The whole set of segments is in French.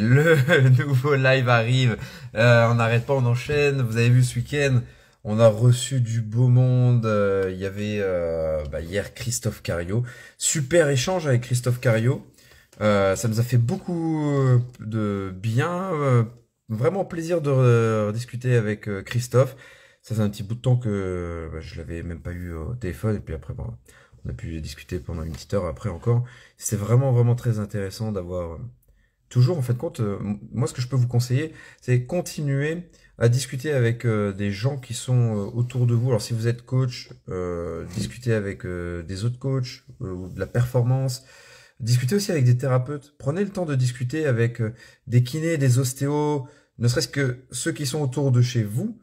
le nouveau live arrive. Euh, on n'arrête pas, on enchaîne. Vous avez vu ce week-end, on a reçu du beau monde. Euh, il y avait euh, bah, hier Christophe Cario. Super échange avec Christophe Cario. ça nous a fait beaucoup de bien. vraiment plaisir de discuter avec Christophe. Ça fait un petit bout de temps que bah, je l'avais même pas eu au téléphone. Et puis après, on a pu discuter pendant une petite heure après encore. C'est vraiment, vraiment très intéressant d'avoir toujours, en fait, compte, euh, moi, ce que je peux vous conseiller, c'est continuer à discuter avec euh, des gens qui sont euh, autour de vous. Alors, si vous êtes coach, discutez avec des autres coachs ou de la performance. Discutez aussi avec des thérapeutes. Prenez le temps de discuter avec des kinés, des ostéos, ne serait-ce que ceux qui sont autour de chez vous,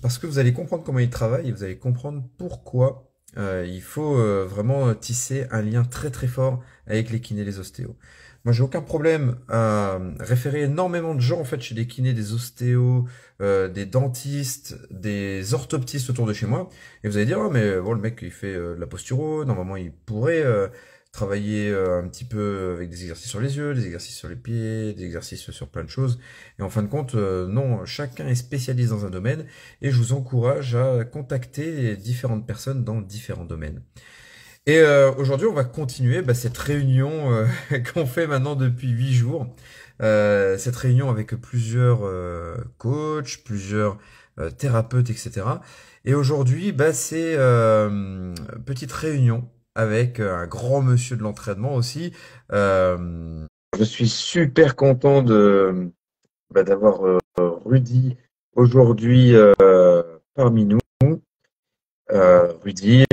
parce que vous allez comprendre comment ils travaillent et vous allez comprendre pourquoi il faut vraiment tisser un lien très très fort avec les kinés et les ostéos. Moi, j'ai aucun problème à référer énormément de gens en fait chez des kinés, des ostéos, euh, des dentistes, des orthoptistes autour de chez moi. Et vous allez dire, oh, mais bon, le mec il fait euh, de la posturo, normalement il pourrait euh, travailler un petit peu avec des exercices sur les yeux, des exercices sur les pieds, des exercices sur plein de choses. Et en fin de compte, non, chacun est spécialiste dans un domaine et je vous encourage à contacter différentes personnes dans différents domaines. Et euh, aujourd'hui, on va continuer bah, cette réunion euh, qu'on fait maintenant depuis huit jours. Euh, cette réunion avec plusieurs coachs, plusieurs thérapeutes, etc. Et aujourd'hui, bah, c'est petite réunion avec un grand monsieur de l'entraînement aussi. je suis super content de bah, d'avoir Rudy aujourd'hui parmi nous. Rudy.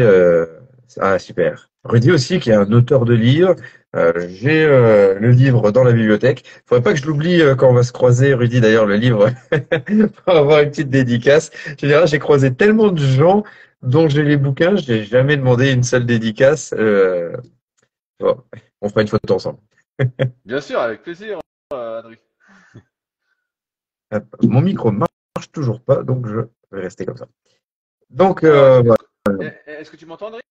Ah, super. Rudy aussi, qui est un auteur de livres. Euh, j'ai euh, le livre dans la bibliothèque. Il faudrait pas que je l'oublie euh, quand on va se croiser, Rudy, d'ailleurs, le livre, pour avoir une petite dédicace. J'ai croisé tellement de gens dont j'ai les bouquins, je n'ai jamais demandé une seule dédicace. Bon, on fera une photo ensemble. Bien sûr, avec plaisir, Adrien. Mon micro marche toujours pas, donc je vais rester comme ça. Donc, est-ce que tu m'entends, Adrien?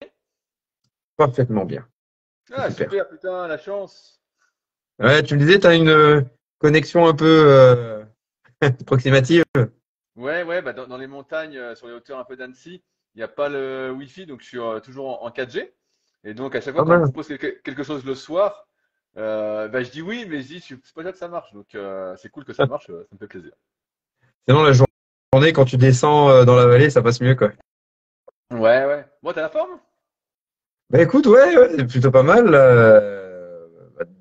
Parfaitement bien. Ah, super. putain, la chance. Ouais, tu me disais, tu as une euh, connexion un peu euh, approximative. Ouais, ouais, bah dans, les montagnes, euh, sur les hauteurs un peu d'Annecy, il n'y a pas le Wi-Fi, donc je suis toujours en, 4G. Et donc, à chaque fois, ah, quand je pose quelque, chose le soir, bah, je dis oui, mais je dis, c'est pas ça que ça marche. Donc, c'est cool que ça marche, ça me fait plaisir. Sinon, la journée, quand tu descends dans la vallée, ça passe mieux, quoi. Ouais, ouais. Bon, t'as la forme? Bah écoute, ouais, ouais c'est plutôt pas mal. Euh,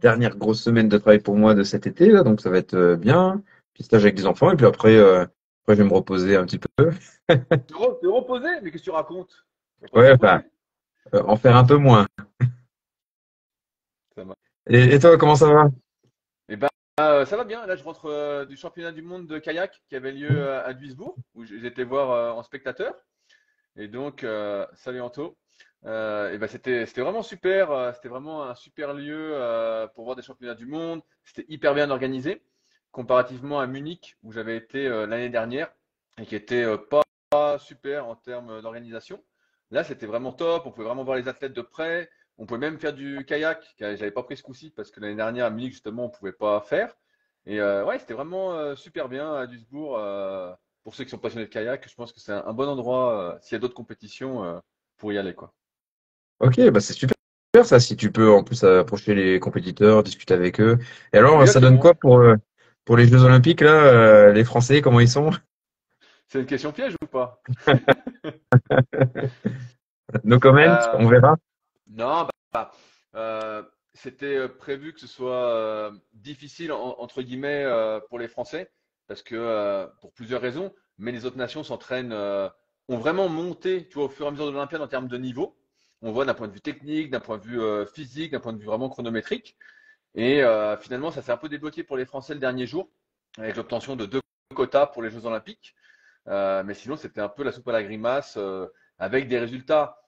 dernière grosse semaine de travail pour moi de cet été, là, donc ça va être euh, bien. Puis stage avec des enfants, et puis après, euh, après je vais me reposer un petit peu. te, reposer? Mais qu'est-ce que tu racontes? Ouais, enfin, en faire un peu moins. Et, et, toi, comment ça va? Eh ben, ça va bien. Là, je rentre du championnat du monde de kayak qui avait lieu à Duisbourg, où j'étais voir en spectateur. Et donc, salut Anto. Euh, et ben c'était vraiment super. Euh, c'était vraiment un super lieu euh, pour voir des championnats du monde. C'était hyper bien organisé comparativement à Munich où j'avais été l'année dernière et qui était pas super en termes d'organisation. Là, c'était vraiment top. On pouvait vraiment voir les athlètes de près. On pouvait même faire du kayak. J'avais pas pris ce coup-ci parce que l'année dernière à Munich justement on pouvait pas faire. Et ouais, c'était vraiment super bien à Duisbourg. pour ceux qui sont passionnés de kayak, je pense que c'est un, un, bon endroit s'il y a d'autres compétitions pour y aller quoi. Ok, bah c'est super ça, si tu peux en plus approcher les compétiteurs, discuter avec eux. Et alors, ça donne quoi pour, euh, pour les Jeux Olympiques, là, euh, les Français, comment ils sont? C'est une question piège ou pas? No comment, euh, on verra. Non, bah, c'était prévu que ce soit difficile entre guillemets pour les Français parce que pour plusieurs raisons, mais les autres nations s'entraînent, ont vraiment monté, tu vois, au fur et à mesure de l'Olympiade en termes de niveau on voit d'un point de vue technique, d'un point de vue euh, physique, d'un point de vue vraiment chronométrique. Et euh, finalement, ça s'est un peu débloqué pour les Français le dernier jour, avec l'obtention de deux quotas pour les Jeux Olympiques. Euh, mais sinon, c'était un peu la soupe à la grimace, avec des résultats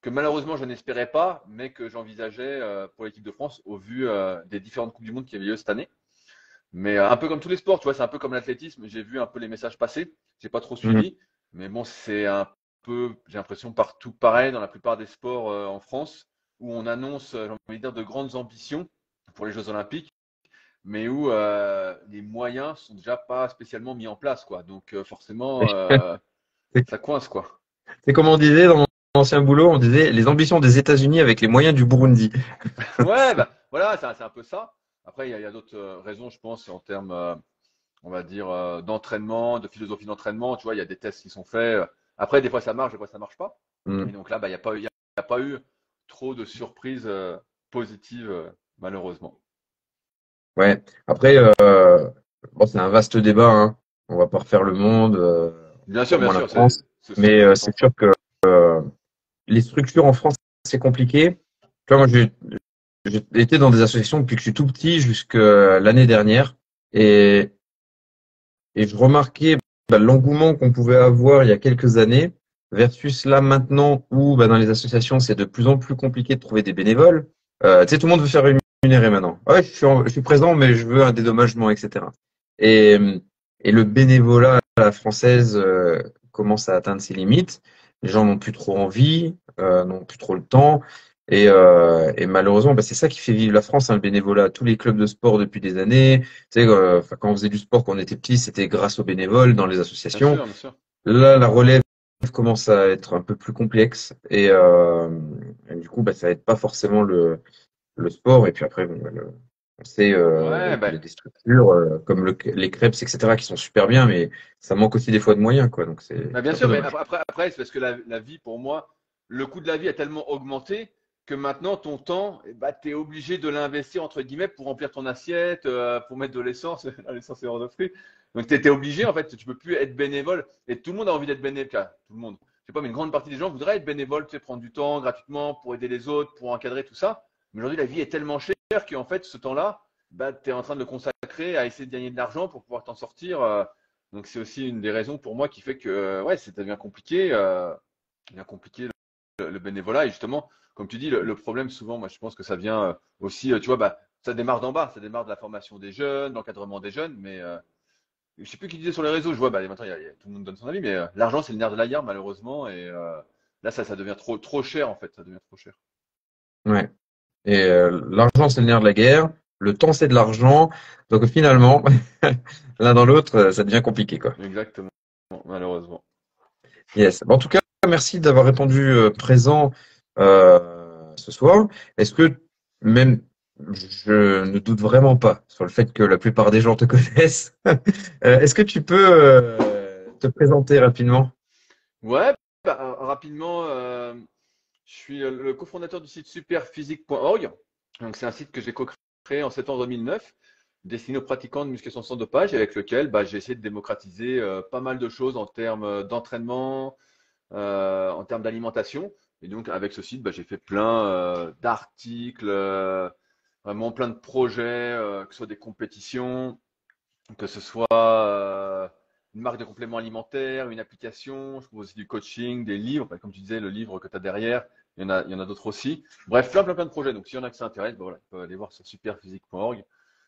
que malheureusement je n'espérais pas, mais que j'envisageais pour l'équipe de France au vu des différentes Coupes du Monde qui avaient lieu cette année. Mais un peu comme tous les sports, tu vois, c'est un peu comme l'athlétisme. J'ai vu un peu les messages passer. J'ai pas trop suivi, mmh. mais bon, c'est un j'ai l'impression, partout pareil dans la plupart des sports euh, en France, où on annonce, euh, j'ai envie de dire, de grandes ambitions pour les Jeux Olympiques. mais où les moyens sont déjà pas spécialement mis en place, quoi. Donc forcément, ça coince, quoi. C'est comme on disait dans mon ancien boulot, on disait les ambitions des États-Unis avec les moyens du Burundi. ouais, bah, voilà, c'est un peu ça. Après, il y a, d'autres raisons, je pense, en termes, on va dire, d'entraînement, de philosophie d'entraînement. Tu vois, il y a des tests qui sont faits. Après, des fois, ça marche, des fois, ça marche pas. Mm. Et donc là, bah, il n'y a, pas, a pas eu trop de surprises positives, malheureusement. Ouais. Après, euh, bon, c'est un vaste débat. Hein. On va pas refaire le monde. Euh, bien sûr, bien sûr. mais euh, c'est sûr que euh, les structures en France, c'est compliqué. Tu vois, moi, j'ai été dans des associations depuis que je suis tout petit jusqu'à l'année dernière, et et je remarquais bah, l'engouement qu'on pouvait avoir il y a quelques années versus là maintenant où bah, dans les associations c'est de plus en plus compliqué de trouver des bénévoles. Euh, tu sais, tout le monde veut faire une maintenant. Ouais, je suis, je suis présent, mais je veux un dédommagement, etc. Et, et le bénévolat à la française euh, commence à atteindre ses limites. Les gens n'ont plus trop envie, euh, n'ont plus trop le temps. Et, euh, et malheureusement, bah, c'est ça qui fait vivre la France, hein, le bénévolat. Tous les clubs de sport depuis des années. Tu sais, euh, quand on faisait du sport quand on était petit, c'était grâce aux bénévoles dans les associations. Bien sûr, bien sûr. Là, la relève commence à être un peu plus complexe et, euh, et du coup, bah, ça aide pas forcément le, le sport. Et puis après, bon, bah, on sait euh, bah, des structures euh, comme le, les crêpes, etc., qui sont super bien, mais ça manque aussi des fois de moyens. Quoi, donc c'est, bah, bien sûr, mais après, après, c'est parce que la, la, vie, pour moi, le coût de la vie a tellement augmenté que maintenant, ton temps, eh bah, tu es obligé de l'investir, entre guillemets, pour remplir ton assiette, euh, pour mettre de l'essence. l'essence est hors de prix. Donc, tu étais obligé, en fait, tu peux plus être bénévole. Et tout le monde a envie d'être bénévole. Tout le monde. Je sais pas, mais une grande partie des gens voudraient être bénévole, tu sais, prendre du temps gratuitement pour aider les autres, pour encadrer tout ça. Mais aujourd'hui, la vie est tellement chère qu'en fait, ce temps-là, bah, tu es en train de le consacrer à essayer de gagner de l'argent pour pouvoir t'en sortir. Euh. donc, c'est aussi une des raisons pour moi qui fait que euh, ouais, ça devient compliqué, euh, compliqué le, bénévolat. Et justement, comme tu dis, le, problème souvent, moi, je pense que ça vient euh, aussi, tu vois, bah, ça démarre d'en bas, ça démarre de la formation des jeunes, l'encadrement des jeunes, mais je sais plus qui disait sur les réseaux, je vois, bah, maintenant, y a, tout le monde donne son avis, mais l'argent, c'est le nerf de la guerre, malheureusement, et là, ça, ça devient trop, trop cher, en fait, ça devient trop cher. Ouais. Et euh, l'argent, c'est le nerf de la guerre. Le temps, c'est de l'argent. Donc finalement, l'un dans l'autre, euh, ça devient compliqué. Quoi. Exactement, malheureusement. Yes. En tout cas, merci d'avoir répondu euh, présent euh, ce soir. Est-ce que même je ne doute vraiment pas sur le fait que la plupart des gens te connaissent. Est-ce que tu peux te présenter rapidement? Ouais, bah, rapidement. Je suis le cofondateur du site superphysique.org. C'est un site que j'ai co-créé en septembre 2009, destiné aux pratiquants de musculation sans dopage, avec lequel bah, j'ai essayé de démocratiser euh, pas mal de choses en termes d'entraînement, euh, en termes d'alimentation. Et donc, avec ce site, bah, j'ai fait plein euh, d'articles, vraiment plein de projets, que ce soit des compétitions, que ce soit une marque de compléments alimentaires, une application, je propose aussi du coaching, des livres, bah, comme tu disais, le livre que tu as derrière, il y en a, d'autres aussi. Bref, plein, plein, plein de projets. Donc, s'il y en a qui s'intéressent, ben voilà, ils peuvent aller voir sur superphysique.org.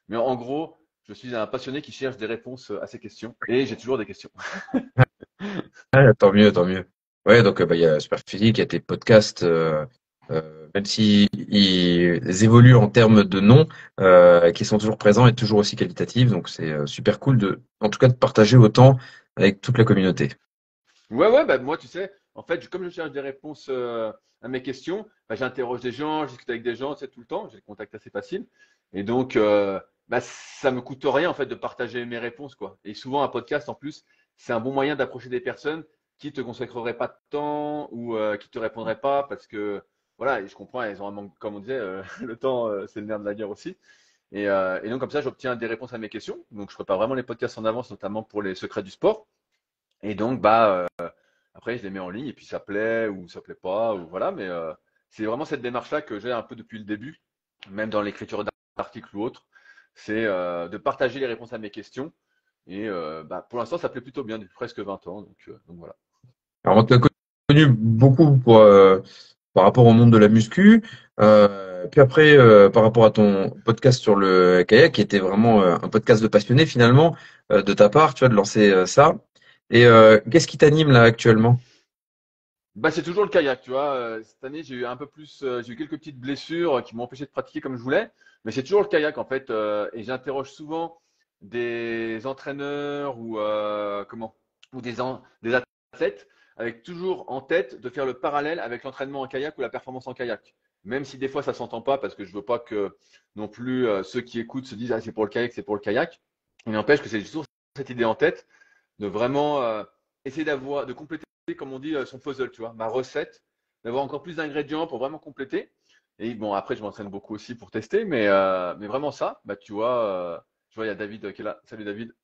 Mais en gros, je suis un passionné qui cherche des réponses à ces questions et j'ai toujours des questions. ah, tant mieux, tant mieux. Ouais, donc bah, il y a Superphysique, il y a tes podcasts, euh, euh, même s'ils ils évoluent en termes de noms, euh, qui sont toujours présents et toujours aussi qualitatifs. Donc c'est euh, super cool de, en tout cas, de partager autant avec toute la communauté. Ouais, ouais, bah moi, tu sais, en fait, comme je cherche des réponses euh, à mes questions, bah, j'interroge des gens, je discute avec des gens, sais, tout le temps, j'ai des contacts assez faciles. Et donc, euh, bah, ça me coûte rien, en fait, de partager mes réponses, quoi. Et souvent, un podcast, en plus, c'est un bon moyen d'approcher des personnes qui te consacreraient pas de temps ou euh, qui te répondraient pas parce que, voilà, et je comprends, elles ont un manque, comme on disait, euh, le temps, euh, c'est le nerf de la guerre aussi. Et, et donc, comme ça, j'obtiens des réponses à mes questions. Donc, je prépare vraiment les podcasts en avance, notamment pour les secrets du sport. Et donc, bah, après, je les mets en ligne et puis ça plaît ou ça plaît pas ou voilà. Mais euh, c'est vraiment cette démarche-là que j'ai un peu depuis le début, même dans l'écriture d'articles ou autres, c'est euh, de partager les réponses à mes questions. Et euh, bah, pour l'instant, ça plaît plutôt bien depuis presque 20 ans. Donc voilà. Alors, on t'a connu beaucoup pour, par rapport au monde de la muscu. puis après, par rapport à ton podcast sur le kayak, qui était vraiment un podcast de passionné finalement de ta part, tu vois, de lancer ça. Et euh, qu'est-ce qui t'anime là actuellement? Bah, c'est toujours le kayak, tu vois. Euh, cette année, j'ai eu un peu plus, euh, j'ai eu quelques petites blessures qui m'ont empêché de pratiquer comme je voulais. Mais c'est toujours le kayak en fait. euh, et j'interroge souvent des entraîneurs ou euh, comment? Ou des athlètes avec toujours en tête de faire le parallèle avec l'entraînement en kayak ou la performance en kayak. Même si des fois ça s'entend pas parce que je veux pas que non plus euh, ceux qui écoutent se disent ah c'est pour le kayak, c'est pour le kayak. Il n'empêche que c'est toujours cette idée en tête de vraiment euh, essayer d'avoir de compléter comme on dit euh, son puzzle, tu vois, ma recette, d'avoir encore plus d'ingrédients pour vraiment compléter. Et bon après je m'entraîne beaucoup aussi pour tester, mais mais vraiment ça, bah tu vois, euh, vois il y a David qui est là. Salut David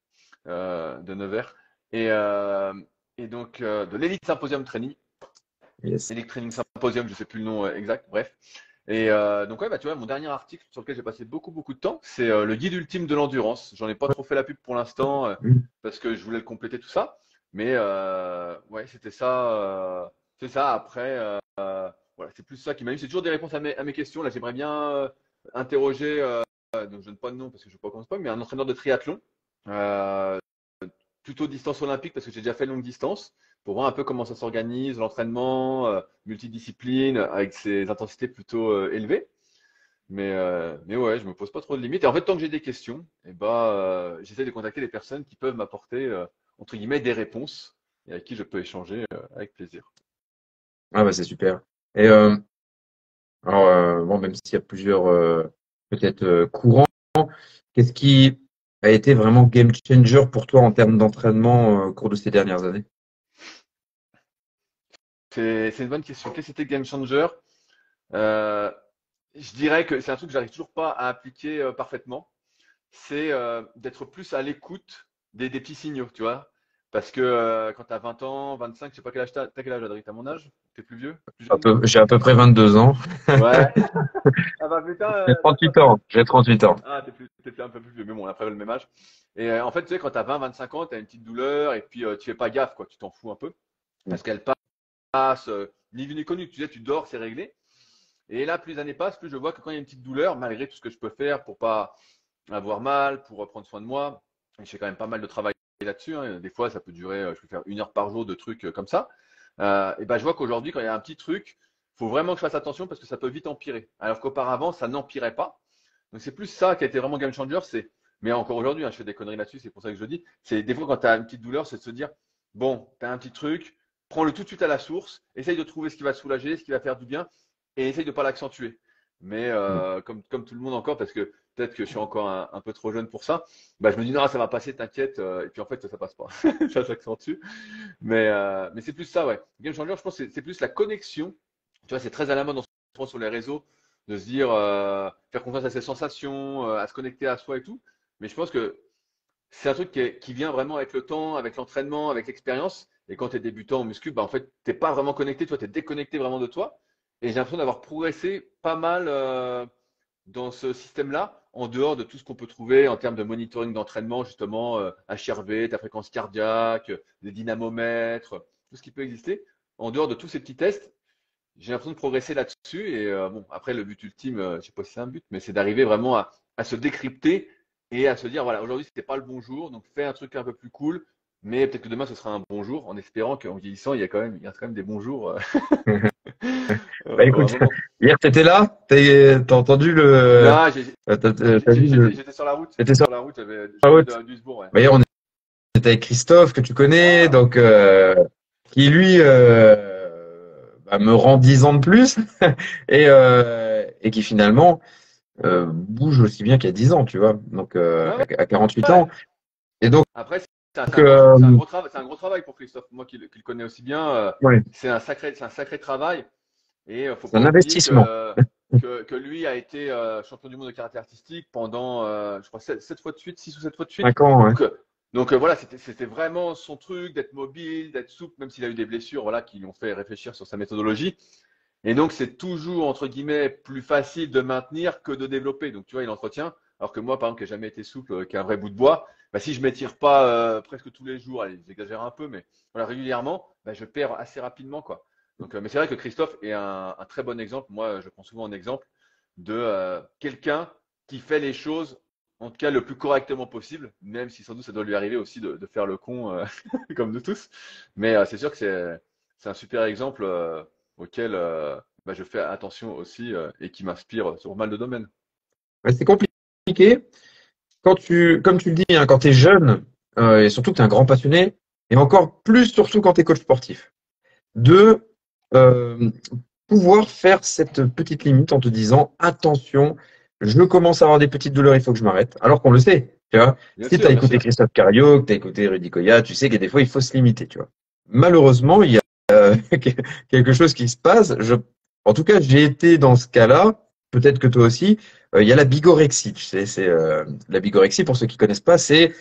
de Nevers et et donc euh, de l'Elite Symposium Training. Yes. Elite Training Symposium, je sais plus le nom euh, exact, bref. Et euh, donc ouais, bah tu vois, mon dernier article sur lequel j'ai passé beaucoup beaucoup de temps, c'est euh, le guide ultime de l'endurance. J'en ai pas trop fait la pub pour l'instant euh, Mm. parce que je voulais le compléter tout ça, mais ouais, c'était ça, c'est ça. Après, voilà, c'est plus ça qui m'a eu. C'est toujours des réponses à mes, à mes questions. Là, j'aimerais bien interroger, donc je donne pas de nom parce que je ne veux pas commencer pas, mais un entraîneur de triathlon, plutôt distance olympique parce que j'ai déjà fait longue distance pour voir un peu comment ça s'organise, l'entraînement, euh, multidiscipline, avec ses intensités plutôt euh, élevées. Mais, euh, mais ouais, je me pose pas trop de limites. Et en fait, tant que j'ai des questions, eh ben, euh, j'essaie de contacter des personnes qui peuvent m'apporter, entre guillemets, des réponses et avec qui je peux échanger avec plaisir. Ah bah c'est super. Et alors bon, même s'il y a plusieurs peut-être courants, qu'est-ce qui a été vraiment game changer pour toi en termes d'entraînement euh, au cours de ces dernières années? C'est, une bonne question. Qu'est-ce que c'était Game Changer? Euh, je dirais que c'est un truc que j'arrive toujours pas à appliquer euh, parfaitement. C'est d'être plus à l'écoute des, des petits signaux, tu vois. Parce que euh, quand tu as 20 ans, 25, je sais pas quel âge t'as, t'as quel âge, Adrien? T'as mon âge? T'es plus vieux? Plus peu- J'ai à peu près 22 ans. Ouais. Ah bah putain, euh, J'ai 38 ans. J'ai 38 ans. Ah, t'es plus, t'es un peu plus vieux, mais bon, on a après le même âge. Et euh, en fait, tu sais, quand t'as 20, 25 ans, t'as une petite douleur et puis euh, tu fais pas gaffe, quoi. Tu t'en fous un peu. Parce qu'elle passe, ni vu ni connu. Tu sais, tu dors, c'est réglé. Et là, plus les années passent, plus je vois que quand il y a une petite douleur, malgré tout ce que je peux faire pour pas avoir mal, pour prendre soin de moi, et je fais quand même pas mal de travail là-dessus. hein. Des fois, ça peut durer, euh, je peux faire une heure par jour de trucs euh, comme ça. Euh, et ben, je vois qu'aujourd'hui, quand il y a un petit truc, faut vraiment que je fasse attention parce que ça peut vite empirer. Alors qu'auparavant, ça n'empirait pas. Donc c'est plus ça qui a été vraiment game changer. C'est, mais encore aujourd'hui, hein, je fais des conneries là-dessus, c'est pour ça que je le dis. C'est des fois quand tu as une petite douleur, c'est de se dire, bon, tu as un petit truc, prends-le tout de suite à la source, essaye de trouver ce qui va te soulager, ce qui va faire du bien, et essaye de pas l'accentuer. Mais euh, comme, comme tout le monde encore, parce que peut-être que je suis encore un, peu trop jeune pour ça, bah, je me dis non, ça va passer, t'inquiète. euh, et puis en fait, ça passe pas. ça s'accentue. Mais, euh, mais c'est plus ça, ouais. Game changer, je pense c'est- plus la connexion. Tu vois, c'est très à la mode en sur les réseaux de se dire, euh, faire confiance à ses sensations, à se connecter à soi et tout. Mais je pense que c'est un truc qui, vient vraiment avec le temps, avec l'entraînement, avec l'expérience. Et quand tu es débutant en muscu, bah, en fait, t'es pas vraiment connecté, toi, tu es déconnecté vraiment de toi. Et j'ai l'impression d'avoir progressé pas mal dans ce système-là, en dehors de tout ce qu'on peut trouver en termes de monitoring d'entraînement, justement, euh, HRV, ta fréquence cardiaque, des dynamomètres, tout ce qui peut exister. En dehors de tous ces petits tests, j'ai l'impression de progresser là-dessus. Et euh, bon, après, le but ultime, euh, je sais pas si c'est un but, mais c'est d'arriver vraiment à, se décrypter et à se dire, voilà, aujourd'hui, c'était pas le bon jour, donc fais un truc un peu plus cool. Mais peut-être que demain, ce sera un bon jour, en espérant qu'en vieillissant, il y a quand même, il y a quand même des bons jours. euh, Bah écoute, vraiment. hier t'étais là? T'as entendu le, j'ai- euh, j'étais j'étais sur la route. t'étais sur Sur la route, j'avais Duisbourg, ouais. Bah, hier on était avec Christophe que tu connais, Ah, donc euh, qui lui euh, bah, me rend 10 ans de plus et euh, et qui finalement euh, bouge aussi bien qu'il y a 10 ans, tu vois. Donc euh, ouais, à à 48 ouais. ans. Et donc Après, c'est un, un euh, c'est un gros travail, pour Christophe. Moi qui, le qui le connais aussi bien, euh, ouais, c'est un sacré, c'est un sacré travail. Et euh, faut un investissement. que, que, que lui a été champion du monde de karaté artistique pendant, je crois, 7, fois de suite, 6 ou 7 fois de suite. 5 ans. Donc, donc euh, voilà, c'était c'était vraiment son truc d'être mobile, d'être souple, même s'il a eu des blessures voilà, qui lui ont fait réfléchir sur sa méthodologie. Et donc, c'est toujours, entre guillemets, plus facile de maintenir que de développer. Donc, tu vois, il entretient. Alors que moi, par exemple, qui n'ai jamais été souple, euh, qui a un vrai bout de bois, bah, si je m'étire pas euh, presque tous les jours, allez, j'exagère un peu, mais voilà, régulièrement, bah, je perds assez rapidement, quoi. Donc, euh, mais c'est vrai que Christophe est un, très bon exemple. Moi, je prends souvent un exemple de quelqu'un qui fait les choses, en tout cas, le plus correctement possible, même si sans doute ça doit lui arriver aussi de, faire le con, comme nous tous. Mais c'est sûr que c'est un super exemple auquel bah, je fais attention aussi et qui m'inspire sur mal de domaines. c'est compliqué. Quand tu, comme tu le dis, hein, quand tu es jeune, euh, et surtout que tu es un grand passionné, et encore plus surtout quand tu es coach sportif, de euh, pouvoir faire cette petite limite en te disant attention, je commence à avoir des petites douleurs, il faut que je m'arrête. Alors qu'on le sait, tu vois. si tu as écouté Christophe Cario, que tu as écouté Rudy Koya, tu sais que des fois, il faut se limiter, tu vois. Malheureusement, il y a euh, quelque chose qui se passe. Je, en tout cas, j'ai été dans ce cas-là. Peut-être que toi aussi. Euh, il y a la bigorexie. Tu sais, c'est euh, la bigorexie. Pour ceux qui connaissent pas, c'est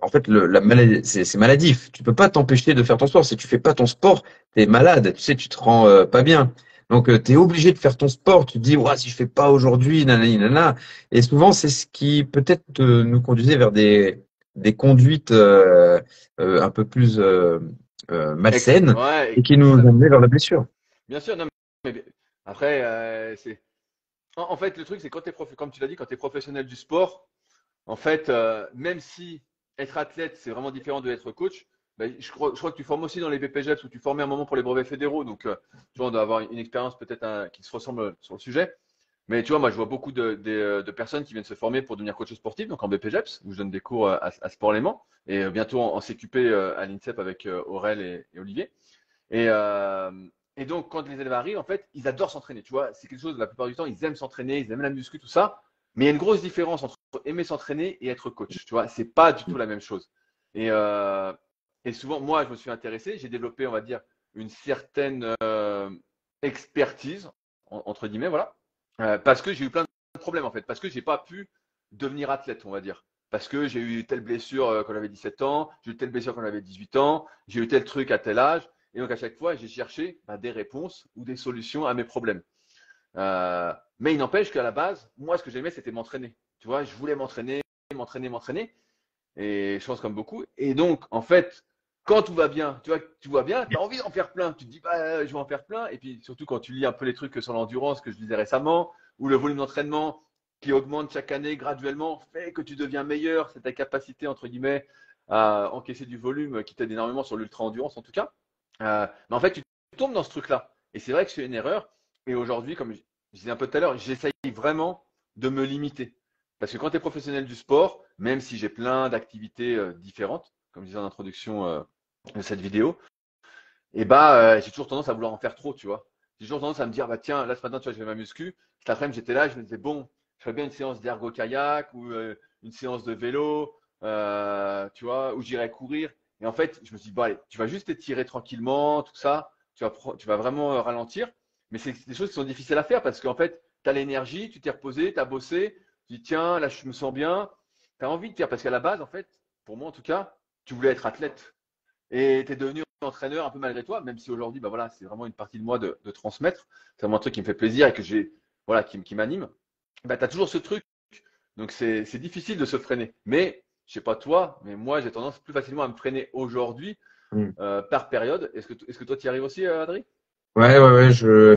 en fait le, la maladie. C'est maladif. Tu peux pas t'empêcher de faire ton sport. Si tu fais pas ton sport, tu es malade. Tu sais, tu te rends pas bien. Donc, tu es obligé de faire ton sport. Tu te dis, ouais, si je fais pas aujourd'hui, nanana, nanana. Et souvent, c'est ce qui peut-être nous conduisait vers des, des conduites euh, un peu plus euh, malsaine et qui nous amenait vers la blessure. Bien sûr, non, mais après, euh, c'est. En, fait, le truc, c'est quand tu es, comme tu l'as dit, quand tu es professionnel du sport, en fait, euh, même si être athlète, c'est vraiment différent de être coach, ben, je, crois, que tu formes aussi dans les BPGEPS où tu formais un moment pour les brevets fédéraux. Donc, tu vois, on doit avoir une expérience peut-être qui se ressemble sur le sujet. Mais tu vois, moi, je vois beaucoup de, de, personnes qui viennent se former pour devenir coach sportif, donc en BPGEPS, où je donne des cours à, Sport Léman, et euh, bientôt en, CQP euh, à l'INSEP avec euh, Aurel et, Olivier. Et, et, donc, quand les élèves arrivent, en fait, ils adorent s'entraîner. Tu vois, c'est quelque chose, la plupart du temps, ils aiment s'entraîner, ils aiment la muscu, tout ça. Mais il y a une grosse différence entre aimer s'entraîner et être coach. Tu vois, c'est pas du tout la même chose. Et, et souvent, moi, je me suis intéressé, j'ai développé, on va dire, une certaine expertise, entre guillemets, voilà euh, parce que j'ai eu plein de problèmes en fait, parce que j'ai pas pu devenir athlète, on va dire. Parce que j'ai eu telle blessure euh, quand j'avais 17 ans, j'ai eu telle blessure quand j'avais 18 ans, j'ai eu tel truc à tel âge. Et donc à chaque fois, j'ai cherché bah, des réponses ou des solutions à mes problèmes. Euh, mais il n'empêche qu'à la base, moi, ce que j'aimais, c'était m'entraîner. Tu vois, je voulais m'entraîner, m'entraîner, m'entraîner. Et je pense comme beaucoup. Et donc, en fait, quand tout va bien, tu vois, tu vois bien, tu as envie d'en faire plein. Tu te dis, bah, je vais en faire plein. Et puis, surtout quand tu lis un peu les trucs sur l'endurance que je disais récemment, ou le volume d'entraînement qui augmente chaque année graduellement, fait que tu deviens meilleur. C'est ta capacité, entre guillemets, à encaisser du volume qui t'aide énormément sur l'ultra-endurance, en tout cas. Euh, mais en fait, tu tombes dans ce truc-là. Et c'est vrai que c'est une erreur. Et aujourd'hui, comme je disais un peu tout à l'heure, j'essaye vraiment de me limiter. Parce que quand tu es professionnel du sport, même si j'ai plein d'activités euh, différentes, comme je disais en introduction euh, de cette vidéo, et bah, euh, j'ai toujours tendance à vouloir en faire trop, tu vois. J'ai toujours tendance à me dire, bah tiens, là ce matin, tu vois, je fais ma muscu. Cet après-midi, j'étais là, je me disais, bon, je ferais bien une séance d'ergo kayak ou une séance de vélo, tu vois, ou j'irais courir. Et en fait, je me suis dit, tu vas juste étirer tranquillement, tout ça, tu vas, vraiment ralentir. Mais c'est des choses qui sont difficiles à faire parce qu'en fait, tu as l'énergie, tu t'es reposé, tu as bossé, tu dis, tiens, là, je me sens bien. Tu as envie de faire parce qu'à la base, en fait, pour moi en tout cas, tu voulais être athlète et tu es devenu entraîneur un peu malgré toi, même si aujourd'hui, bah voilà, c'est vraiment une partie de moi de, transmettre. C'est vraiment un truc qui me fait plaisir et que j'ai, voilà, qui, qui m'anime. Bah, tu as toujours ce truc. Donc, c'est difficile de se freiner. Mais, je sais pas toi, mais moi, j'ai tendance plus facilement à me freiner aujourd'hui hmm. euh, par période. Est-ce que, toi, tu y arrives aussi, euh, Adri? Ouais, ouais, ouais, je,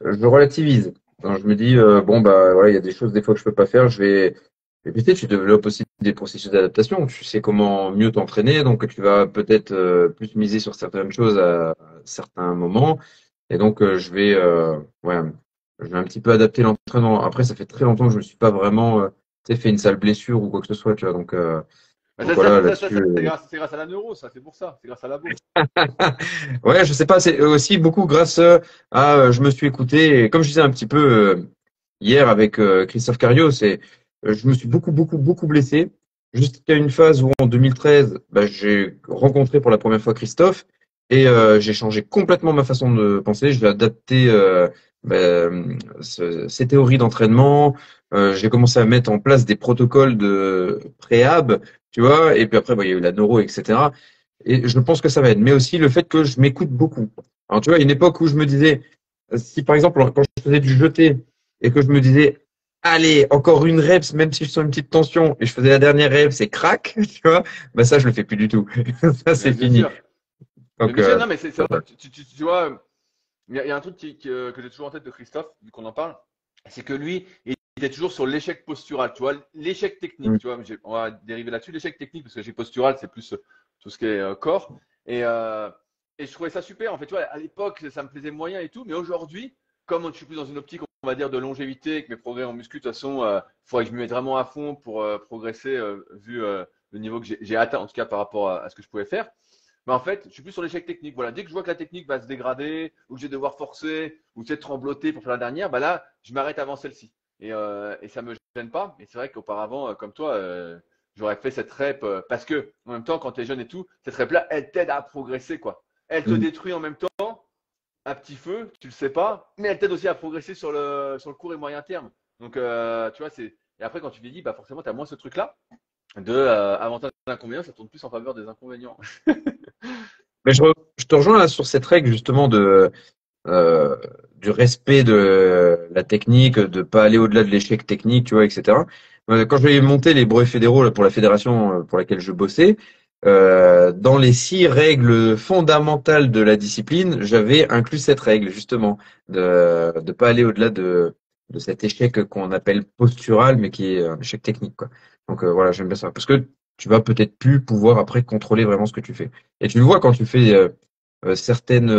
je relativise. je me dis, euh, bon, bah, voilà, il y a des choses des fois que je peux pas faire. Je vais, et puis tu, développes aussi des processus d'adaptation. Tu sais comment mieux t'entraîner, donc tu vas peut-être euh, plus miser sur certaines choses à, certains moments. Et donc je vais, ouais, je vais un petit peu adapter l'entraînement. Après, ça fait très longtemps que je me suis pas vraiment, fait une sale blessure ou quoi que ce soit, tu vois. Donc, c'est grâce, à la neuro, ça, c'est pour ça, c'est grâce à la bourse. ouais, je sais pas, c'est aussi beaucoup grâce à, je me suis écouté, comme je disais un petit peu hier avec Christophe Cario, c'est euh, je me suis beaucoup, beaucoup, beaucoup blessé. Jusqu'à une phase où en 2013, bah, j'ai rencontré pour la première fois Christophe et euh, j'ai changé complètement ma façon de penser. Je vais adapter euh, bah, ces théories d'entraînement. J'ai commencé à mettre en place des protocoles de préhab, tu vois. Et puis après, bah, il y a eu la neuro, etc. Et je pense que ça va être. Mais aussi le fait que je m'écoute beaucoup. Alors tu vois, une époque où je me disais, si par exemple quand je faisais du jeté et que je me disais allez, encore une reps, même si je sens une petite tension, et je faisais la dernière reps, c'est crack, tu vois, bah ça, je le fais plus du tout. ça, c'est fini. Donc, euh, non, mais c'est, tu, tu, tu, vois, il y, a un truc qui, que j'ai toujours en tête de Christophe, vu qu'on en parle, c'est que lui, il était toujours sur l'échec postural, tu vois, l'échec technique, tu vois, on va dériver là-dessus, l'échec technique, parce que l'échec postural, c'est plus euh, tout ce qui est euh, corps. Et, euh, et je trouvais ça super, en fait, tu vois, à l'époque, ça me plaisait moyen et tout, mais aujourd'hui, comme je suis plus dans une optique, va dire, de longévité avec mes progrès en muscu, de toute façon, il faudrait que je me mette vraiment à fond pour progresser vu le niveau que j'ai atteint, en tout cas par rapport à, ce que je pouvais faire. Mais en fait, je suis plus sur l'échec technique. Voilà, dès que je vois que la technique va se dégrader, ou que je vais devoir forcer, ou peut-être trembloter pour faire la dernière, bah là, je m'arrête avant celle-ci. Et, euh, et ça me gêne pas. Mais c'est vrai qu'auparavant, comme toi, j'aurais fait cette rep parce que, en même temps, quand tu es jeune et tout, cette rep-là, elle t'aide à progresser, quoi. Elle te mm. détruit en même temps à petit feu, tu le sais pas, mais elle t'aide aussi à progresser sur le, sur le court et moyen terme. Donc, euh, tu vois, c'est. Et après, quand tu vieillis, bah forcément, tu as moins ce truc-là de euh, avantages et inconvénients, ça tourne plus en faveur des inconvénients. mais je, je, te rejoins là sur cette règle justement de euh, du respect de la technique, de pas aller au-delà de l'échec technique, tu vois, etc. Euh, quand j'ai monté les brevets fédéraux pour la fédération euh, pour laquelle je bossais, euh, dans les six règles fondamentales de la discipline, j'avais inclus cette règle justement de ne pas aller au-delà de, de cet échec qu'on appelle postural, mais qui est un échec technique. Quoi. Donc euh, voilà, j'aime bien ça parce que tu vas peut-être plus pouvoir après contrôler vraiment ce que tu fais. Et tu le vois quand tu fais euh, certaines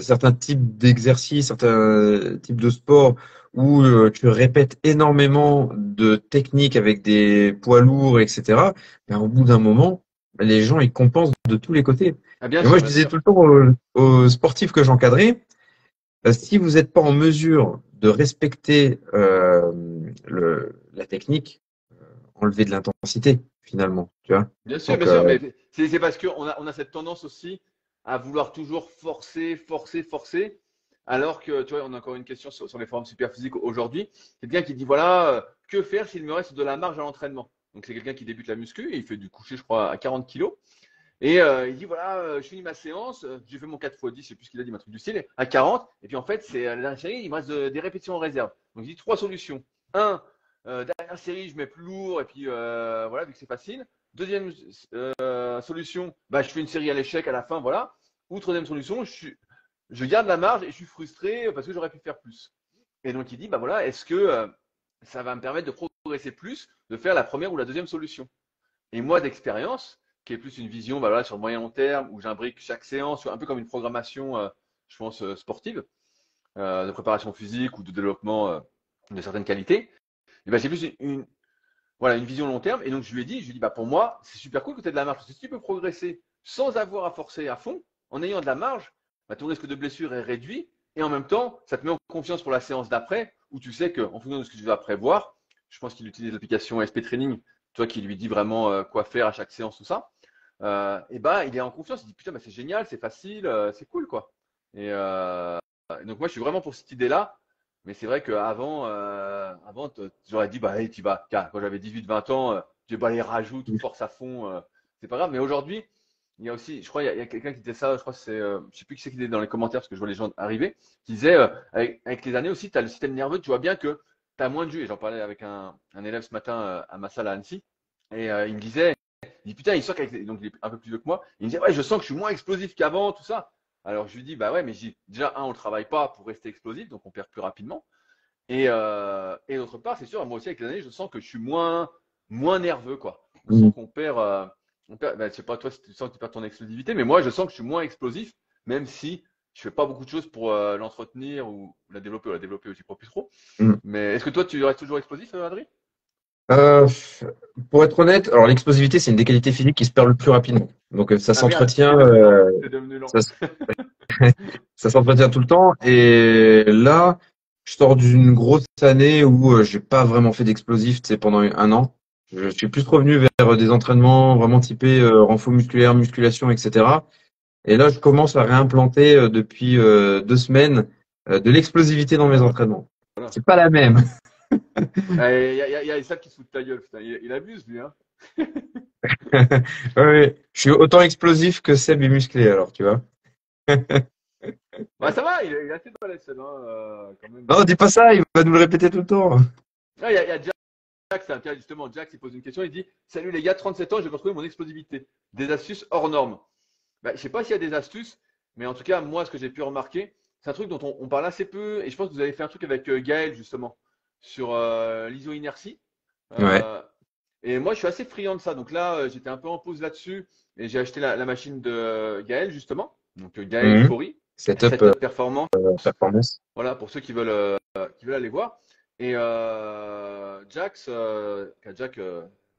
certains types d'exercices, certains types de sports où tu répètes énormément de techniques avec des poids lourds, etc. Ben, au bout d'un moment, les gens ils compensent de tous les côtés. Ah, et moi, je disais tout le temps aux, sportifs que j'encadrais, ben, si vous n'êtes pas en mesure de respecter euh, le, la technique, euh, enlever de l'intensité finalement, tu vois. Bien sûr, bien sûr, euh, mais c'est parce qu'on a, on a cette tendance aussi à vouloir toujours forcer, forcer, forcer. Alors que, tu vois, on a encore une question sur, les formes super physiques aujourd'hui. Quelqu'un qui dit, voilà, euh, que faire s'il me reste de la marge à l'entraînement? Donc, c'est quelqu'un qui débute la muscu il fait du coucher, je crois, à 40 kilos. Et euh, il dit, voilà, euh, je finis ma séance, j'ai fait mon 4 x 10, je sais plus ce qu'il a dit, ma truc du style, à 40. Et puis, en fait, c'est la dernière série, il me reste des répétitions en réserve. Donc, il dit trois solutions. Un, dernière série, je mets plus lourd et puis, voilà, vu que c'est facile. Deuxième solution, bah, je fais une série à l'échec à la fin, voilà. Ou troisième solution, je garde la marge et je suis frustré parce que j'aurais pu faire plus. Et donc il dit, bah voilà, est-ce que euh, ça va me permettre de progresser plus, de faire la première ou la deuxième solution? Et moi, d'expérience, qui est plus une vision bah sur le moyen long terme, où j'imbrique chaque séance, un peu comme une programmation, euh, je pense, euh, sportive, de préparation physique ou de développement de certaines qualités, ben, j'ai plus une, voilà, une vision long terme. Et donc je lui ai dit, je lui ai dit, bah pour moi, c'est super cool que tu aies de la marge, parce que si tu peux progresser sans avoir à forcer à fond, en ayant de la marge, bah, ton risque de blessure est réduit et en même temps, ça te met en confiance pour la séance d'après où tu sais qu'en fonction de ce que tu vas prévoir, je pense qu'il utilise l'application SP Training, toi qui lui dis vraiment euh, quoi faire à chaque séance, tout ça, euh, et ben il est en confiance, il dit putain, bah, c'est génial, c'est facile, euh, c'est cool quoi. Et, donc moi je suis vraiment pour cette idée-là, mais c'est vrai qu'avant, avant, j'aurais dit bah hey, tu vas, quand j'avais 18-20 ans, tu vas les rajoutes, force à fond, c'est pas grave, mais aujourd'hui, il y a aussi, je crois, il y a, quelqu'un qui disait ça, je crois que c'est, euh, je sais plus qui c'est qui était dans les commentaires parce que je vois les gens arriver, qui disait, euh, avec, les années aussi, tu as le système nerveux, tu vois bien que tu as moins de jus. Et j'en parlais avec un, un, élève ce matin euh, à ma salle à Annecy, et il me disait, il dit putain, il sent qu'avec, donc il est un peu plus vieux que moi, il me disait, ouais, je sens que je suis moins explosif qu'avant, tout ça. Alors je lui dis, bah ouais, mais déjà, un, on ne travaille pas pour rester explosif, donc on perd plus rapidement. Et, et d'autre part, c'est sûr, moi aussi avec les années, je sens que je suis moins, moins nerveux, quoi. Je sens mmh. qu'on perd ben, je sais pas toi si tu sens que tu perds ton explosivité, mais moi je sens que je suis moins explosif, même si je fais pas beaucoup de choses pour euh, l'entretenir ou la développer ou la développer aussi pas plus trop. Mm. Mais est-ce que toi tu restes toujours explosif, euh, Adri euh, Pour être honnête, alors l'explosivité c'est une des qualités physiques qui se perd le plus rapidement. Donc ça ah, s'entretient, ça, ça s'entretient tout le temps. Et là, je sors d'une grosse année où j'ai pas vraiment fait d'explosif, c'est pendant un an. Je suis plus revenu vers des entraînements vraiment typés euh, renfort musculaire, musculation, etc. Et là, je commence à réimplanter euh, depuis euh, deux semaines euh, de l'explosivité dans mes entraînements. C'est pas la même. Ah, il y, a, y, a qui se fout de ta gueule. Il, abuse, lui. Hein oui, je suis autant explosif que Seb est musclé, alors, tu vois. bah, ça va, il est, assez de la scène. Hein, quand même. Non, dis pas ça, il va nous le répéter tout le temps. Il y, a, y a déjà Jack, justement, Jack s'est posé une question. Il dit Salut les gars, 37 ans, j'ai construit mon explosivité. Des astuces hors normes. Bah, je sais pas s'il y a des astuces, mais en tout cas, moi, ce que j'ai pu remarquer, c'est un truc dont on, parle assez peu. Et je pense que vous avez fait un truc avec euh, Gaël, justement, sur euh, l'iso-inertie. Euh, et moi, je suis assez friand de ça. Donc là, j'étais un peu en pause là-dessus. Et j'ai acheté la, machine de Gaël, justement. Donc Gaël mmh. setup, setup performance. performance. Voilà, pour ceux qui veulent, qui veulent aller voir. Et Jax, Jack,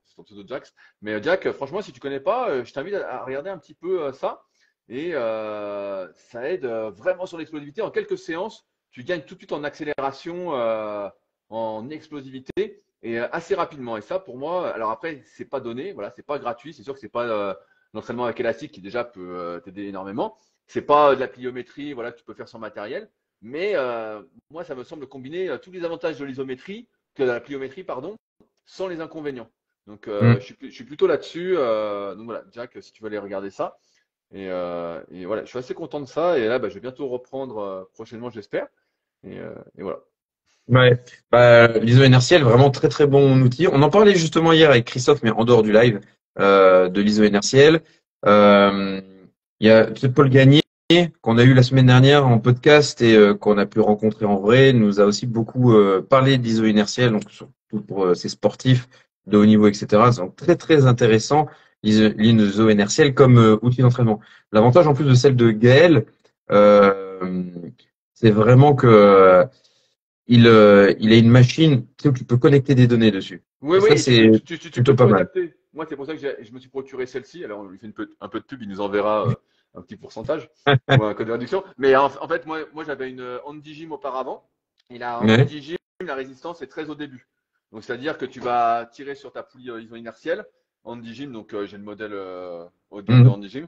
c'est ton pseudo Jax, mais Jack, franchement, si tu connais pas, je t'invite à regarder un petit peu ça. Et ça aide vraiment sur l'explosivité. En quelques séances, tu gagnes tout de suite en accélération, en explosivité et assez rapidement. Et ça, pour moi, alors après, c'est pas donné, voilà, c'est pas gratuit. C'est sûr que c'est pas l'entraînement avec élastique qui déjà peut t'aider énormément. C'est pas de la pliométrie, voilà, que tu peux faire sans matériel. Mais moi, ça me semble combiner tous les avantages de l'isométrie, que de la pliométrie, pardon, sans les inconvénients. Donc, mm. je, suis, plutôt là-dessus. donc voilà, Jack, si tu veux aller regarder ça. Et, et, voilà, je suis assez content de ça. Et là, bah, je vais bientôt reprendre prochainement, j'espère. Et, et, voilà. Ouais, bah, l'ISO inertiel, vraiment très très bon outil. On en parlait justement hier avec Christophe, mais en dehors du live, euh, de l'ISO inertiel. Euh, il y a Paul Gagné qu'on a eu la semaine dernière en podcast et euh, qu'on a pu rencontrer en vrai, nous a aussi beaucoup euh, parlé d'ISO inertiel, donc surtout pour ses sportifs de haut niveau, etc. Donc très très intéressant l'ISO inertiel comme outil d'entraînement. L'avantage en plus de celle de Gaël, c'est vraiment que il, euh, il a une machine où tu peux connecter des données dessus. Oui, oui, c'est plutôt pas mal. Moi, c'est pour ça que je me suis procuré celle-ci. Alors, on lui fait un peu de pub, il nous enverra euh, un petit pourcentage ou un code de réduction. Mais en, fait, moi, moi j'avais une Andigym auparavant. Et la Andigym, la résistance est très au début. Donc, c'est-à-dire que tu vas tirer sur ta poulie euh, iso inertielle. Andigym, donc j'ai le modèle au début mmh.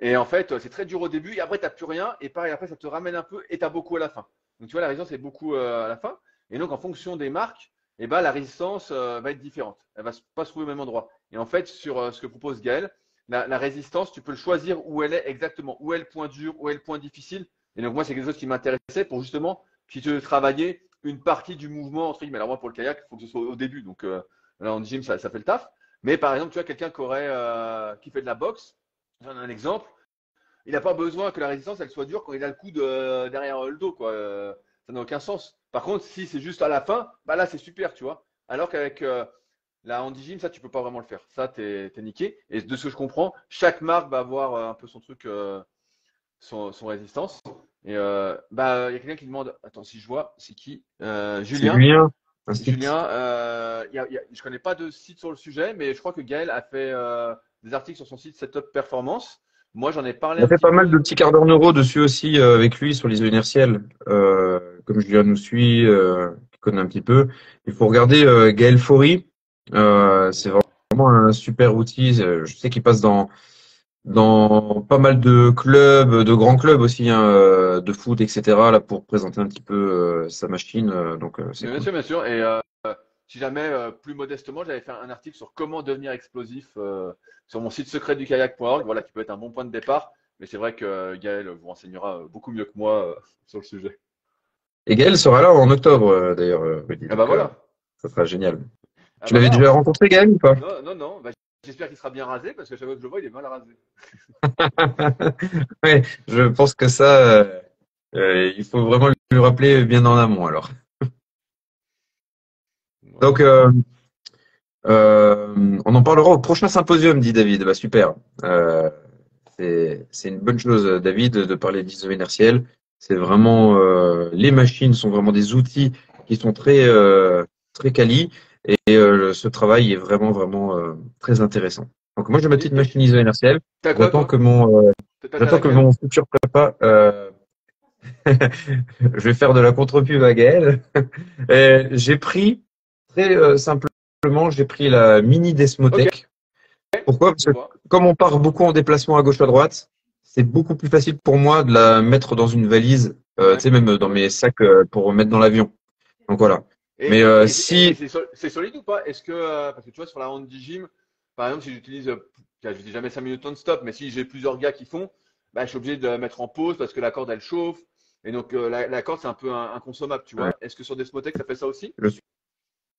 Et en fait, c'est très dur au début et après, tu n'as plus rien. Et pareil, après, ça te ramène un peu et tu as beaucoup à la fin. Donc, tu vois, la résistance est beaucoup euh, à la fin. Et donc, en fonction des marques, eh ben, la résistance euh, va être différente. Elle va pas se trouver au même endroit. Et en fait, sur euh, ce que propose Gaël, la, résistance, tu peux le choisir où elle est exactement, où est le point dur, où est le point difficile. Et donc, moi, c'est quelque chose qui m'intéressait pour justement tu veux travailler une partie du mouvement entre guillemets. Alors, moi, pour le kayak, il faut que ce soit au début. Donc, là, en gym, ça, ça fait le taf. Mais par exemple, tu vois, quelqu'un qui aurait, qui fait de la boxe, j'en ai un exemple, il n'a pas besoin que la résistance elle soit dure quand il a le coude euh, derrière le dos quoi. Euh, ça n'a aucun sens. Par contre, si c'est juste à la fin, bah là c'est super, tu vois. Alors qu'avec euh, la handigym, ça tu peux pas vraiment le faire. Ça t'es es niqué. Et de ce que je comprends, chaque marque va avoir un peu son truc, son, son, résistance. Et bah il y a quelqu'un qui demande, attends si je vois, c'est qui Julien? Julien. Julien, y a, y a, je connais pas de site sur le sujet, mais je crois que Gaël a fait des articles sur son site Setup Performance. Moi, j'en ai parlé. On a fait pas mal de petits quarts d'heure neuro dessus aussi euh, avec lui sur l'iso inertiel. Euh, comme Julien nous suit, euh, qui connaît un petit peu. Il faut regarder euh, Gaël Faury. Euh, c'est vraiment un super outil. Je sais qu'il passe dans dans pas mal de clubs, de grands clubs aussi, hein, de foot, etc. Là pour présenter un petit peu sa machine. donc c'est bien sûr, bien sûr. Et si jamais, plus modestement, j'avais fait un article sur comment devenir explosif sur mon site secret du kayak.org, voilà, qui peut être un bon point de départ. Mais c'est vrai que Gaël vous renseignera beaucoup mieux que moi euh, sur le sujet. Et Gaël sera là en octobre, euh, d'ailleurs. Euh, ah bah voilà. ça sera génial. Ah tu l'avais bah déjà rencontré, Gaël, ou pas? Non, non, non. Bah, j'espère qu'il sera bien rasé, parce que chaque fois que je le vois, il est mal rasé. oui, je pense que ça, il faut vraiment lui rappeler bien en amont, alors. Donc, euh, on en parlera au prochain symposium, dit David. Bah, super. Euh, c'est une bonne chose, David, de parler d'ISO inertiel. C'est vraiment euh, les machines sont vraiment des outils qui sont très euh, très quali et ce travail est vraiment vraiment très intéressant. Donc moi j'ai ma petite machine ISO inertielle. J'attends que mon j'attends que mon futur prépa je vais faire de la contre-pub à Gaël. j'ai pris très simplement j'ai pris la mini Desmotech. Pourquoi? Parce que comme on part beaucoup en déplacement à gauche à droite, c'est beaucoup plus facile pour moi de la mettre dans une valise, euh, tu sais même dans mes sacs euh, pour mettre dans l'avion. Donc voilà. Mais euh, si c'est solide ou pas? Est-ce que parce que tu vois sur la Handy Gym, par exemple, si j'utilise, je dis jamais 5 minutes non-stop, mais si j'ai plusieurs gars qui font, bah, je suis obligé de la mettre en pause parce que la corde elle chauffe. Et donc la, corde c'est un peu inconsommable, tu vois. Est-ce que sur Desmotech ça fait ça aussi? Suis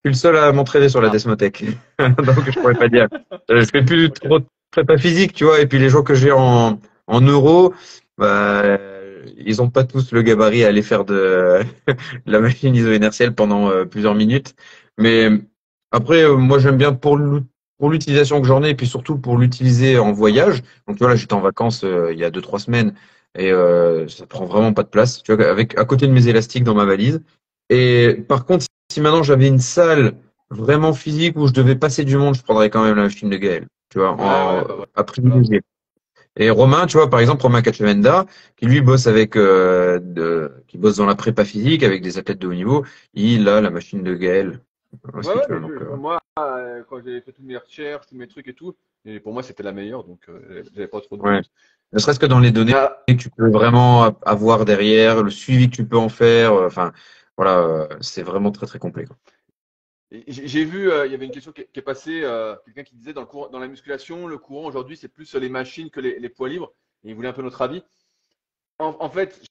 le seul à m'entraîner sur la ah. Desmotech. Donc, je pourrais pas dire. Euh, je fais plus trop de prépa physique, tu vois, et puis les gens que j'ai en, en euros, bah, ils ont pas tous le gabarit à aller faire de, la machine iso-inertielle pendant euh, plusieurs minutes. Mais après, euh, moi, j'aime bien pour pour l'utilisation que j'en ai, et puis surtout pour l'utiliser en voyage. Donc voilà, j'étais en vacances il y a deux trois semaines. et euh, ça prend vraiment pas de place. Tu vois, avec à côté de mes élastiques dans ma valise. Et par contre, si maintenant j'avais une salle vraiment physique où je devais passer du monde, je prendrais quand même la machine de Gaël. Tu vois, en, Ouais, ouais, à privilégier. Et Romain, tu vois, par exemple, Romain Cachevenda, qui lui bosse avec, euh, de, qui bosse dans la prépa physique avec des athlètes de haut niveau, il a la machine de Gaël. Ouais, ouais, mais je- moi, euh, quand j'ai fait toutes mes recherches, tous mes trucs et tout, et pour moi, c'était la meilleure, donc euh, j'avais pas trop de Ouais. Ne serait-ce que dans les données Ah, que tu peux vraiment avoir derrière, le suivi que tu peux en faire, euh, enfin, voilà, euh, c'est vraiment très très complet, quoi. J'ai vu, euh, il y avait une question qui est, qui est passée, euh, quelqu'un qui disait dans le courant, dans la musculation, le courant aujourd'hui, c'est plus les machines que les, les poids libres, et il voulait un peu notre avis. En, en fait,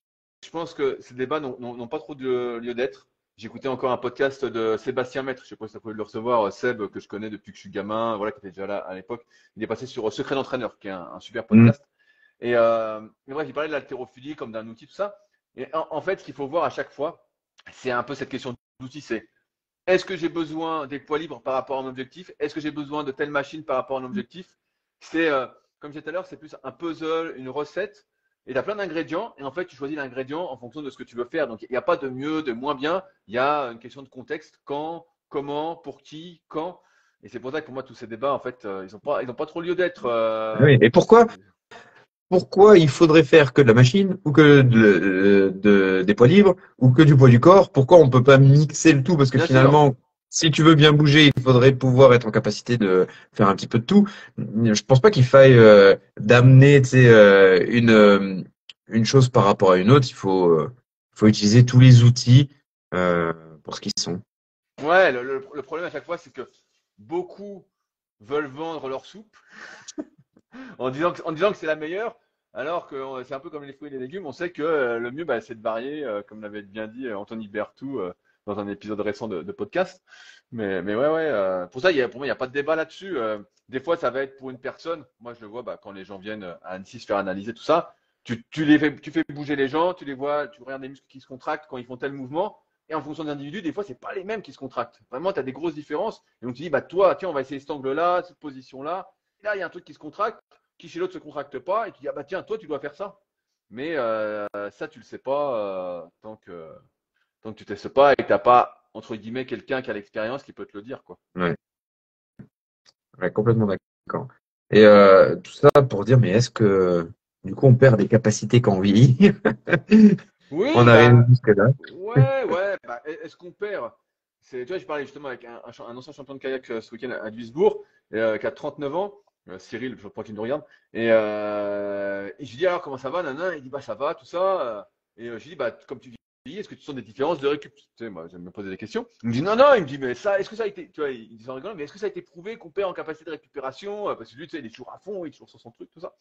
je pense que ces débats n'ont pas trop de lieu d'être. J'écoutais encore un podcast de Sébastien Maître, je sais pas si ça pouvait le recevoir, Seb, que je connais depuis que je suis gamin, voilà, qui était déjà là à l'époque. Il est passé sur Secret d'entraîneur, qui est un, un super podcast. Et, euh, mais bref, il parlait de l'haltérophilie comme d'un outil, tout ça. Et en, en fait, ce qu'il faut voir à chaque fois, c'est un peu cette question d'outil, c'est est-ce que j'ai besoin des poids libres par rapport à un objectif? Est-ce que j'ai besoin de telle machine par rapport à un objectif? C'est, euh, comme disais tout à l'heure, c'est plus un puzzle, une recette. Et tu as plein d'ingrédients. Et en fait, tu choisis l'ingrédient en fonction de ce que tu veux faire. Donc, il n'y a pas de mieux, de moins bien. Il y a une question de contexte. Quand, comment, pour qui, quand. Et c'est pour ça que pour moi, tous ces débats, en fait, euh, ils n'ont pas trop lieu d'être. euh, Oui. Et pourquoi, pourquoi il faudrait faire que de la machine ou que de, de- des poids libres ou que du poids du corps? Pourquoi on peut pas mixer le tout? Parce que Bien sûr. finalement, si tu veux bien bouger, il faudrait pouvoir être en capacité de faire un petit peu de tout. Je pense pas qu'il faille euh, d'amener, euh, une euh, une chose par rapport à une autre. Il faut euh, faut utiliser tous les outils euh, pour ce qu'ils sont. Ouais, le, le- le problème à chaque fois, c'est que beaucoup veulent vendre leur soupe en disant que, en disant que c'est la meilleure, alors que euh, c'est un peu comme les fruits et les légumes. On sait que euh, le mieux, bah, c'est de varier, euh, comme l'avait bien dit Anthony Berthoud euh, dans un épisode récent de, podcast. Mais, mais ouais, ouais. pour ça, il y a, pour moi, il n'y a pas de débat là-dessus. Des fois, ça va être pour une personne. Moi, je le vois bah, quand les gens viennent à Annecy se faire analyser tout ça. Tu, tu les fais, tu fais bouger les gens, tu les vois, tu regardes les muscles qui se contractent quand ils font tel mouvement. Et en fonction des individus, des fois, c'est pas les mêmes qui se contractent. Vraiment, tu as des grosses différences. Et donc, tu dis, bah, toi, tiens, on va essayer cet angle-là, cette position-là. Là, il y a un truc qui se contracte, qui chez l'autre se contracte pas. Et tu dis, ah, bah, tiens, toi, tu dois faire ça. Mais euh, ça, tu le sais pas euh, tant que, tant que tu testes pas et que tu n'as pas, entre guillemets, quelqu'un qui a l'expérience qui peut te le dire. Quoi. Ouais, complètement d'accord. Et euh, tout ça pour dire, mais est-ce que du coup on perd des capacités quand on vieillit? Oui, On bah, arrive jusque-là. Ouais, ouais. Bah, est-ce qu'on perd? C'est, Tu vois, je parlais justement avec un, un cha- un ancien champion de kayak ce week-end à Duisbourg, euh, qui a 39 ans. Euh, Cyril, je crois qu'il nous regarde. Et, euh, et je lui dis alors comment ça va, nana? Il dit bah ça va, tout ça. Et euh, je lui dis bah comme tu vieillis, est-ce que tu sens des différences de récup? Tu sais, moi j'aime me poser des questions. Il me dit non, non. Il me dit mais ça, est-ce que ça a été, tu vois, il dit en rigolant, mais est-ce que ça a été prouvé qu'on perd en capacité de récupération? Parce que lui, tu sais, il est toujours à fond, il est toujours sur son truc, tout ça.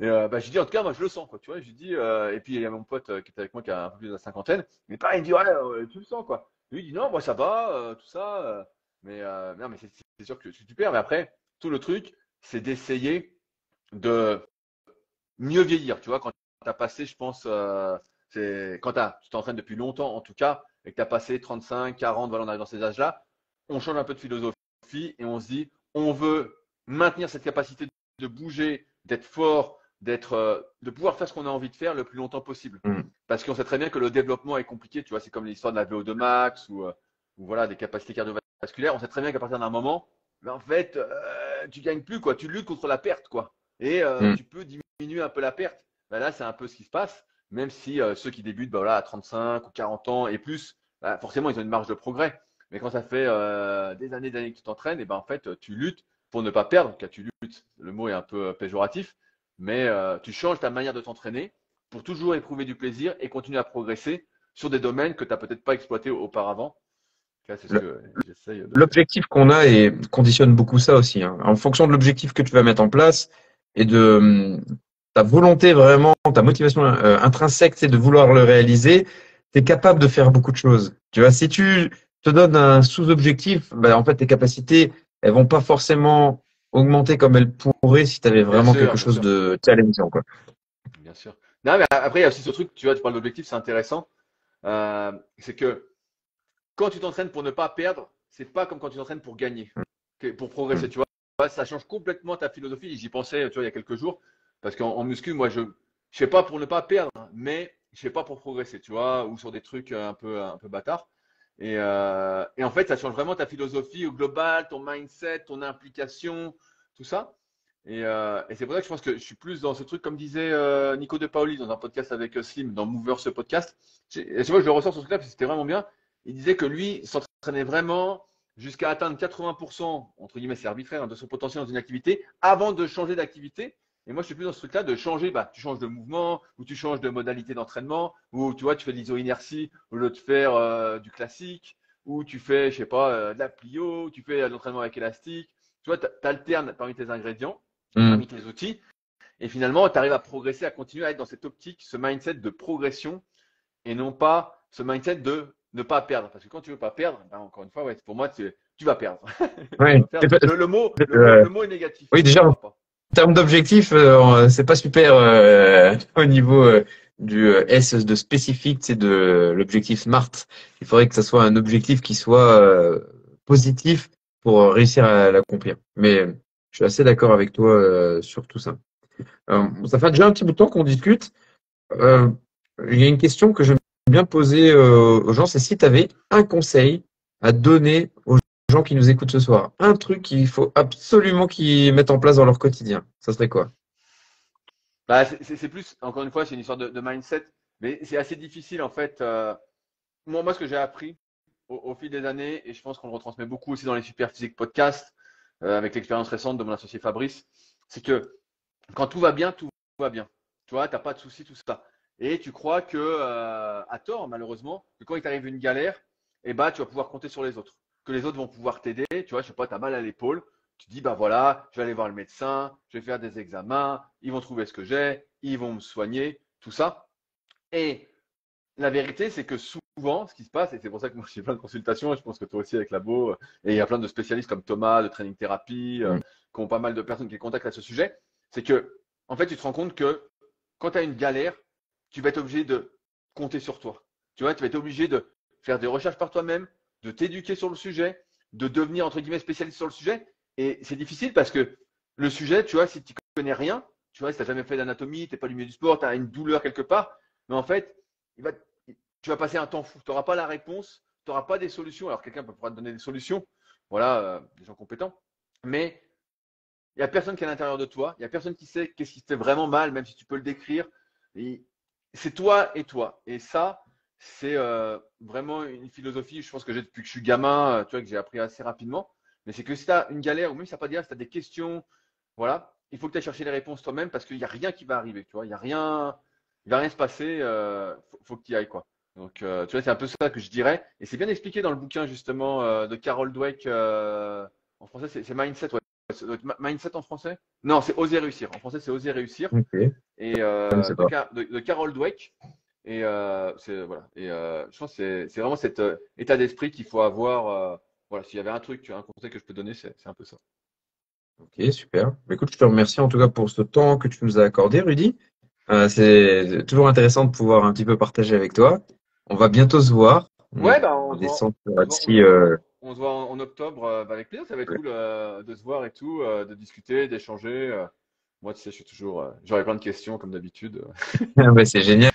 Et bah, j'ai dit, en tout cas, moi, je le sens, quoi, tu vois. Dit, euh, et puis, il y a mon pote qui était avec moi, qui a un peu plus de la cinquantaine. Mais pareil, il me dit, ouais, tu le sens, quoi. Lui, il dit, non, moi, ça va, tout ça. mais, non, mais c'est sûr que tu perds. Mais après, tout le truc, c'est d'essayer de mieux vieillir, tu vois. Quand tu as passé, je pense, euh, c'est quand tu t'entraînes depuis longtemps, en tout cas, et que tu as passé 35, 40, voilà, on arrive dans ces âges-là, on change un peu de philosophie et on se dit, on veut maintenir cette capacité de bouger, d'être fort, d'être, euh, de pouvoir faire ce qu'on a envie de faire le plus longtemps possible. Mm. Parce qu'on sait très bien que le développement est compliqué, tu vois, c'est comme l'histoire de la VO2 max ou, euh, ou voilà, des capacités cardiovasculaires. On sait très bien qu'à partir d'un moment, ben, en fait, euh, tu gagnes plus, quoi. Tu luttes contre la perte, quoi. Et euh, Mm. tu peux diminuer un peu la perte. Ben là, c'est un peu ce qui se passe, même si euh, ceux qui débutent ben, voilà, à 35 ou 40 ans et plus, ben, forcément, ils ont une marge de progrès. Mais quand ça fait euh, des années d'années que tu t'entraînes, et ben en fait, tu luttes pour ne pas perdre. Car tu luttes, le mot est un peu péjoratif, mais euh, tu changes ta manière de t'entraîner pour toujours éprouver du plaisir et continuer à progresser sur des domaines que tu n'as peut-être pas exploités auparavant. L'objectif qu'on a et conditionne beaucoup ça aussi. hein. En fonction de l'objectif que tu vas mettre en place et de hum, ta volonté vraiment, ta motivation euh, intrinsèque, c'est de vouloir le réaliser, tu es capable de faire beaucoup de choses. Tu vois, si tu te donnes un sous-objectif, ben, en fait, tes capacités, elles vont pas forcément augmenter comme elles pourraient si tu avais vraiment sûr, quelque chose sûr. de challengeant, quoi. Bien sûr. Non, mais après, il y a aussi ce truc, tu vois, tu parles d'objectif, c'est intéressant. Euh, c'est que quand tu t'entraînes pour ne pas perdre, c'est pas comme quand tu t'entraînes pour gagner, que- pour progresser, tu vois. Ça change complètement ta philosophie. J'y pensais, tu vois, il y a quelques jours, parce qu'en en muscu, moi, je, je fais pas pour ne pas perdre, mais je fais pas pour progresser, tu vois, ou sur des trucs un peu, un peu bâtards. Et, euh, et en fait, ça change vraiment ta philosophie au global, ton mindset, ton implication, tout ça. Et, euh, et c'est pour ça que je pense que je suis plus dans ce truc, comme disait euh, Nico De Paoli dans un podcast avec euh, Slim, dans Mover ce podcast. Et tu vois, je le ressors sur ce que c'était vraiment bien. Il disait que lui s'entraînait vraiment jusqu'à atteindre 80%, entre guillemets, c'est arbitraire, hein, de son potentiel dans une activité, avant de changer d'activité. Et moi, je suis plus dans ce truc-là de changer, bah, tu changes de mouvement, ou tu changes de modalité d'entraînement, ou tu vois, tu fais de l'iso-inertie au lieu de faire euh, du classique, ou tu fais, je sais pas, euh, de la plio, tu fais de l'entraînement avec élastique. Tu vois, tu alternes parmi tes ingrédients, Mm. parmi tes outils, et finalement, tu arrives à progresser, à continuer à être dans cette optique, ce mindset de progression, et non pas ce mindset de ne pas perdre. Parce que quand tu veux pas perdre, ben, encore une fois, ouais, pour moi, tu, tu vas perdre. Le, le mot, le, Euh, le mot est négatif. oui, déjà. En termes d'objectifs, euh, c'est pas super euh, au niveau euh, du S de spécifique, c'est de l'objectif SMART. Il faudrait que ça soit un objectif qui soit positif pour réussir à l'accomplir. Mais je suis assez d'accord avec toi sur tout ça. Ça fait déjà un petit bout de temps qu'on discute. Il y a une question que j'aime bien poser euh, aux gens, c'est si tu avais un conseil à donner aux gens qui nous écoutent ce soir, un truc qu'il faut absolument qu'ils mettent en place dans leur quotidien, ça serait quoi? Bah, c'est- plus, encore une fois, c'est une histoire de, mindset, mais c'est assez difficile en fait. euh, moi, ce que j'ai appris au, fil des années, et je pense qu'on le retransmet beaucoup aussi dans les Super Physique podcasts, euh, avec l'expérience récente de mon associé Fabrice, c'est que quand tout va bien, tout va bien. Tu vois, t'as pas de soucis, tout ça. Et tu crois que, euh, à tort malheureusement, que quand il t'arrive une galère, eh ben, tu vas pouvoir compter sur les autres. Que les autres vont pouvoir t'aider. Tu vois, je sais pas, t'as mal à l'épaule. Tu te dis, bah voilà, je vais aller voir le médecin, je vais faire des examens, ils vont trouver ce que j'ai, ils vont me soigner, tout ça. Et la vérité, c'est que souvent, ce qui se passe, et c'est pour ça que moi j'ai plein de consultations, et je pense que toi aussi avec Labo, euh, et il y a plein de spécialistes comme Thomas de Training Therapy, euh, Mm. qui ont pas mal de personnes qui contactent à ce sujet, c'est que, en fait, tu te rends compte que quand tu as une galère, tu vas être obligé de compter sur toi. Tu vois, tu vas être obligé de faire des recherches par toi-même, de t'éduquer sur le sujet, de devenir, entre guillemets, spécialiste sur le sujet. Et c'est difficile parce que le sujet, tu vois, si tu connais rien, tu vois, si tu n'as jamais fait d'anatomie, tu n'es pas du milieu du sport, tu as une douleur quelque part, mais en fait, il va, tu vas passer un temps fou. Tu n'auras pas la réponse, tu n'auras pas des solutions. Alors, quelqu'un peut pouvoir te donner des solutions, voilà, euh, des gens compétents, mais il n'y a personne qui est à l'intérieur de toi, il n'y a personne qui sait qu'est-ce qui te fait vraiment mal, même si tu peux le décrire. Et C'est toi et toi. Et ça, c'est euh, vraiment une philosophie, je pense que j'ai depuis que je suis gamin, euh, tu vois, que j'ai appris assez rapidement. Mais c'est que si tu as une galère, ou même si tu pas de galère, si tu as des questions, voilà, il faut que tu ailles chercher les réponses toi-même parce qu'il n'y a rien qui va arriver, tu vois, il n'y a rien, il va rien se passer, euh, faut, que tu y ailles, quoi. Donc, euh, tu vois, c'est un peu ça que je dirais. Et c'est bien expliqué dans le bouquin, justement, de Carol Dweck, en français, c'est Mindset. Ça doit être Ma- Mindset en français? Non, c'est Oser réussir. En français, c'est Oser réussir. Et euh, de, de- de Carol Dweck. Et euh, c'est voilà. Et euh, je pense que c'est vraiment cet état d'esprit qu'il faut avoir. voilà, s'il y avait un truc, un conseil que je peux donner, c'est un peu ça. Ok, super. Bah, Écoute, je te remercie en tout cas pour ce temps que tu nous as accordé, Rudy. C'est toujours intéressant de pouvoir un petit peu partager avec toi. On va bientôt se voir. On Ouais, bah on voit, descend on on se voit en, en octobre bah, avec plaisir. Ça va être Ouais. cool euh, de se voir et tout, euh, de discuter, d'échanger. Moi, tu sais, je suis toujours, euh, j'aurai plein de questions comme d'habitude. Ouais, c'est génial.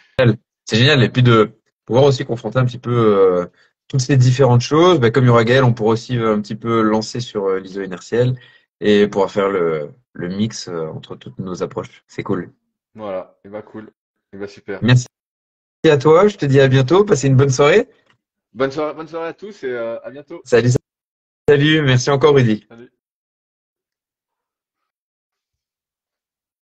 C'est génial. Et puis de pouvoir aussi confronter un petit peu toutes ces différentes choses. Bah, comme il y aura Gaël, on pourra aussi un petit peu lancer sur l'iso inertiel et pouvoir faire le, le mix entre toutes nos approches. C'est cool. Voilà. Et bah cool. Et bah super. Merci à toi. Je te dis à bientôt. Passez une bonne soirée. Bonne soirée, bonne soirée à tous et euh, à bientôt. Salut. Salut. Merci encore, Rudy. Salut.